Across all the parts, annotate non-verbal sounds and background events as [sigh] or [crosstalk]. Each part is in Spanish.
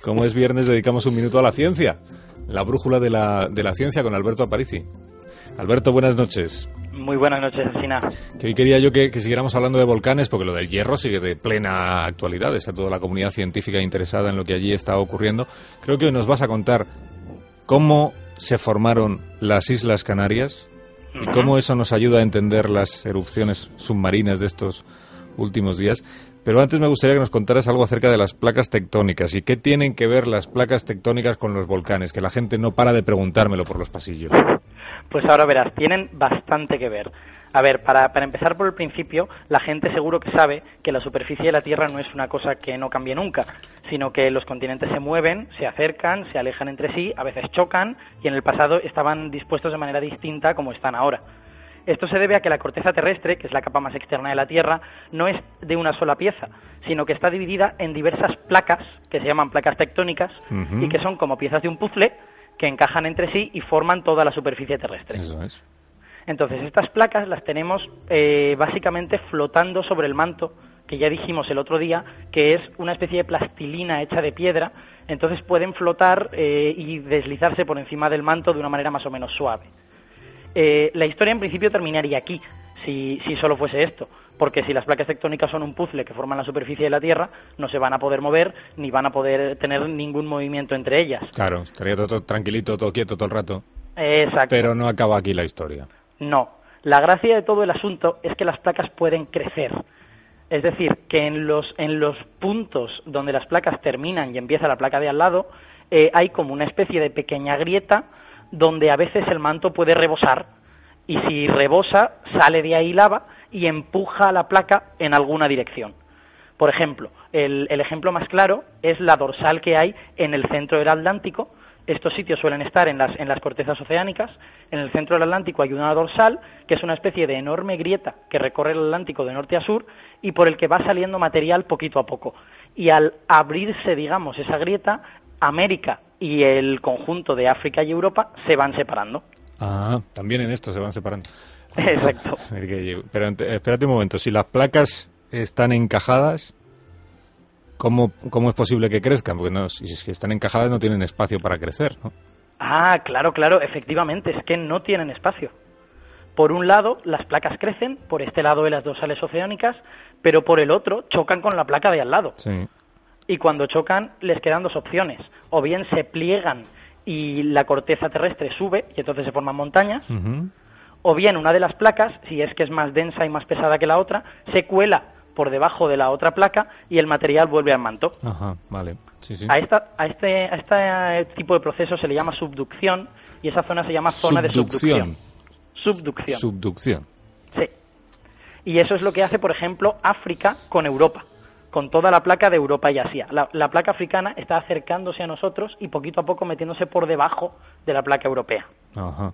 Como es viernes, dedicamos un minuto a la ciencia la brújula de la, de la ciencia con Alberto Aparici. Alberto, buenas noches. Muy buenas noches, Asina. Que hoy quería yo que, siguiéramos hablando de volcanes, porque lo del hierro sigue de plena actualidad. Está toda la comunidad científica interesada en lo que allí está ocurriendo. Creo que hoy nos vas a contar cómo se formaron las Islas Canarias y cómo eso nos ayuda a entender las erupciones submarinas de estos últimos días. Pero antes me gustaría que nos contaras algo acerca de las placas tectónicas y qué tienen que ver las placas tectónicas con los volcanes, que la gente no para de preguntármelo por los pasillos. Pues ahora verás, tienen bastante que ver. A ver, para, para, empezar por el principio, la gente seguro que sabe que la superficie de la Tierra no es una cosa que no cambie nunca, sino que los continentes se mueven, se acercan, se alejan entre sí, a veces chocan y en el pasado estaban dispuestos de manera distinta como están ahora. Esto se debe a que la corteza terrestre, que es la capa más externa de la Tierra, no es de una sola pieza, sino que está dividida en diversas placas, que se llaman placas tectónicas, y que son como piezas de un puzzle que encajan entre sí y forman toda la superficie terrestre. Entonces, estas placas las tenemos eh, básicamente flotando sobre el manto, que ya dijimos el otro día, que es una especie de plastilina hecha de piedra, entonces pueden flotar eh, y deslizarse por encima del manto de una manera más o menos suave. Eh, la historia en principio terminaría aquí, si, si solo fuese esto, porque si las placas tectónicas son un puzzle que forman la superficie de la Tierra, no se van a poder mover ni van a poder tener ningún movimiento entre ellas. Claro, estaría todo, tranquilito, todo quieto todo el rato. Exacto. Pero no acaba aquí la historia. No. La gracia de todo el asunto es que las placas pueden crecer. Es decir, que en los, en los puntos donde las placas terminan y empieza la placa de al lado, eh, hay como una especie de pequeña grieta donde a veces el manto puede rebosar y si rebosa sale de ahí lava y empuja la placa en alguna dirección. Por ejemplo, el, ejemplo más claro es la dorsal que hay en el centro del Atlántico. Estos sitios suelen estar en las, en las cortezas oceánicas. En el centro del Atlántico hay una dorsal, que es una especie de enorme grieta que recorre el Atlántico de norte a sur y por el que va saliendo material poquito a poco. Y al abrirse, digamos, esa grieta, América y el conjunto de África y Europa se van separando. Ah, también en esto se van separando. [laughs] Exacto. [laughs] Pero espérate un momento, si las placas están encajadas, ¿cómo, cómo es posible que crezcan? Porque no, si están encajadas no tienen espacio para crecer, ¿no? Ah, claro, claro, efectivamente, es que no tienen espacio. Por un lado, las placas crecen, por este lado de las dorsales oceánicas, pero por el otro chocan con la placa de al lado. Sí y cuando chocan les quedan dos opciones. O bien se pliegan y la corteza terrestre sube y entonces se forman montañas, o bien una de las placas, si es que es más densa y más pesada que la otra, se cuela por debajo de la otra placa y el material vuelve al manto. Ajá, vale. A, esta, a, este, a este tipo de proceso se le llama subducción y esa zona se llama zona de subducción. Subducción. Subducción. Sí. Y eso es lo que hace, por ejemplo, África con Europa con toda la placa de Europa y Asia. La, placa africana está acercándose a nosotros y poquito a poco metiéndose por debajo de la placa europea. Ajá.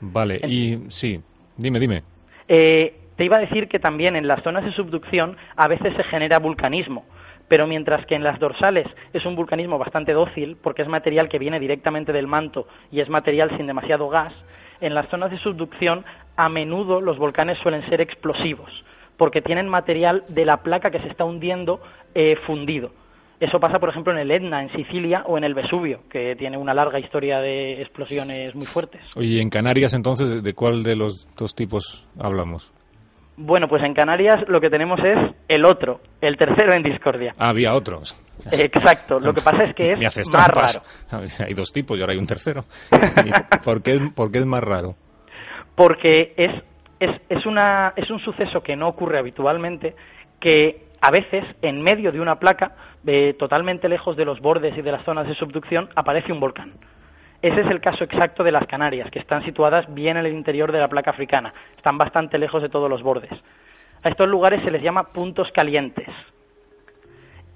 Vale, y sí, dime, dime. Eh, te iba a decir que también en las zonas de subducción a veces se genera vulcanismo, pero mientras que en las dorsales es un vulcanismo bastante dócil, porque es material que viene directamente del manto y es material sin demasiado gas, en las zonas de subducción a menudo los volcanes suelen ser explosivos porque tienen material de la placa que se está hundiendo eh, fundido. Eso pasa, por ejemplo, en el Etna, en Sicilia, o en el Vesubio, que tiene una larga historia de explosiones muy fuertes. ¿y en Canarias entonces de cuál de los dos tipos hablamos? Bueno, pues en Canarias lo que tenemos es el otro, el tercero en discordia. Ah, había otros. Exacto, lo que pasa es que [laughs] es más raro. [laughs] Hay dos tipos y ahora hay un tercero. [laughs] ¿Por qué, ¿Por qué es más raro? Porque es es, una, es un suceso que no ocurre habitualmente, que a veces en medio de una placa, eh, totalmente lejos de los bordes y de las zonas de subducción, aparece un volcán. Ese es el caso exacto de las Canarias, que están situadas bien en el interior de la placa africana, están bastante lejos de todos los bordes. A estos lugares se les llama puntos calientes.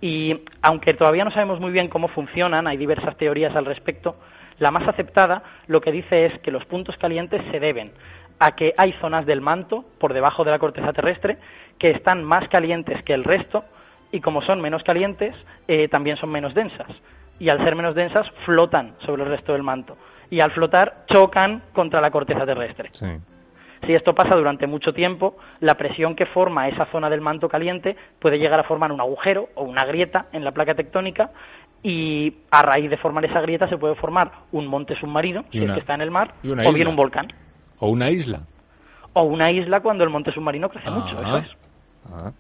Y aunque todavía no sabemos muy bien cómo funcionan, hay diversas teorías al respecto, la más aceptada lo que dice es que los puntos calientes se deben a que hay zonas del manto por debajo de la corteza terrestre que están más calientes que el resto y como son menos calientes eh, también son menos densas y al ser menos densas flotan sobre el resto del manto y al flotar chocan contra la corteza terrestre. Si esto pasa durante mucho tiempo, la presión que forma esa zona del manto caliente puede llegar a formar un agujero o una grieta en la placa tectónica y a raíz de formar esa grieta se puede formar un monte submarino, si es que está en el mar, o bien un volcán. O una isla. O una isla cuando el monte submarino crece mucho, eso es. Ah.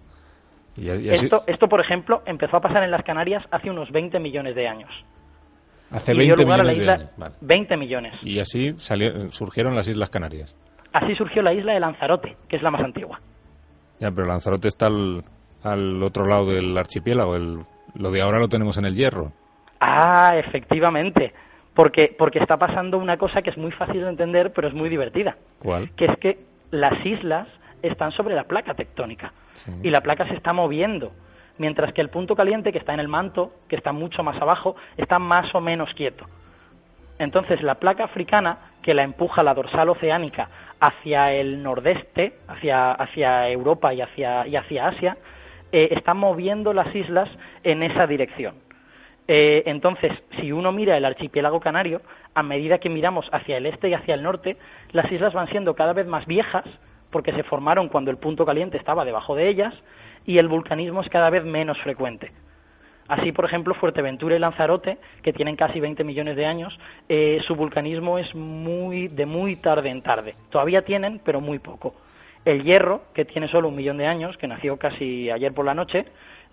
esto, esto, por ejemplo, empezó a pasar en las Canarias hace unos 20 millones de años. Hace 20 millones de años. 20 millones. Y así surgieron las Islas Canarias. Así surgió la isla de Lanzarote, que es la más antigua. Ya, pero Lanzarote está al, otro lado del archipiélago. El, lo de ahora lo tenemos en el Hierro. Ah, efectivamente. Porque, porque está pasando una cosa que es muy fácil de entender, pero es muy divertida. ¿Cuál? Que es que las islas están sobre la placa tectónica y la placa se está moviendo, mientras que el punto caliente que está en el manto, que está mucho más abajo, está más o menos quieto. Entonces la placa africana, que la empuja la dorsal oceánica hacia el nordeste, hacia, hacia Europa y hacia, y hacia Asia, eh, está moviendo las islas en esa dirección. Eh, entonces, si uno mira el archipiélago canario, a medida que miramos hacia el este y hacia el norte, las islas van siendo cada vez más viejas, porque se formaron cuando el punto caliente estaba debajo de ellas, y el vulcanismo es cada vez menos frecuente. Así, por ejemplo, Fuerteventura y Lanzarote, que tienen casi 20 millones de años, eh, su vulcanismo es muy de muy tarde en tarde. Todavía tienen, pero muy poco. El Hierro, que tiene solo un millón de años, que nació casi ayer por la noche,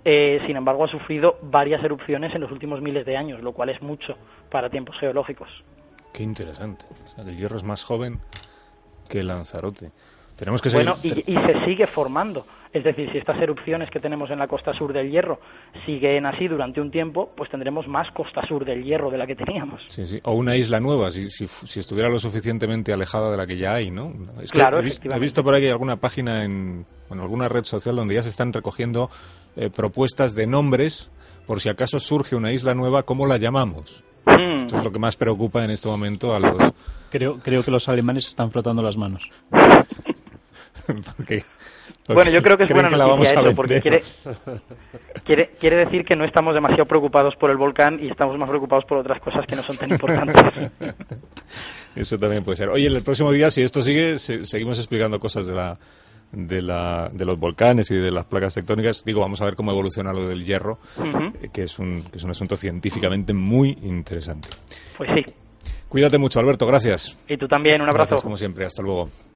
eh, sin embargo ha sufrido varias erupciones en los últimos miles de años, lo cual es mucho para tiempos geológicos. Qué interesante. el Hierro es más joven que Lanzarote. Tenemos que Bueno, y se sigue formando. Es decir, si estas erupciones que tenemos en la costa sur del Hierro siguen así durante un tiempo, pues tendremos más costa sur del Hierro de la que teníamos. Sí, sí. O una isla nueva, si, si, estuviera lo suficientemente alejada de la que ya hay, ¿no? Es claro, he, visto por ahí alguna página en alguna red social donde ya se están recogiendo eh, propuestas de nombres por si acaso surge una isla nueva, ¿cómo la llamamos? Hmm. Esto es lo que más preocupa en este momento a los... Creo, creo que los alemanes están frotando las manos. [laughs] Porque bueno, yo creo que es buena noticia eso, porque quiere, quiere, quiere decir que no estamos demasiado preocupados por el volcán y estamos más preocupados por otras cosas que no son tan importantes. [laughs] Eso también puede ser. Oye, en el próximo día, si esto sigue, seguimos explicando cosas de la, de, la, de los volcanes y de las placas tectónicas. Digo, vamos a ver cómo evoluciona lo del hierro, que, es un, que es un asunto científicamente muy interesante. Pues sí. Cuídate mucho, Alberto. Gracias. Y tú también. Un abrazo. Gracias, como siempre. Hasta luego.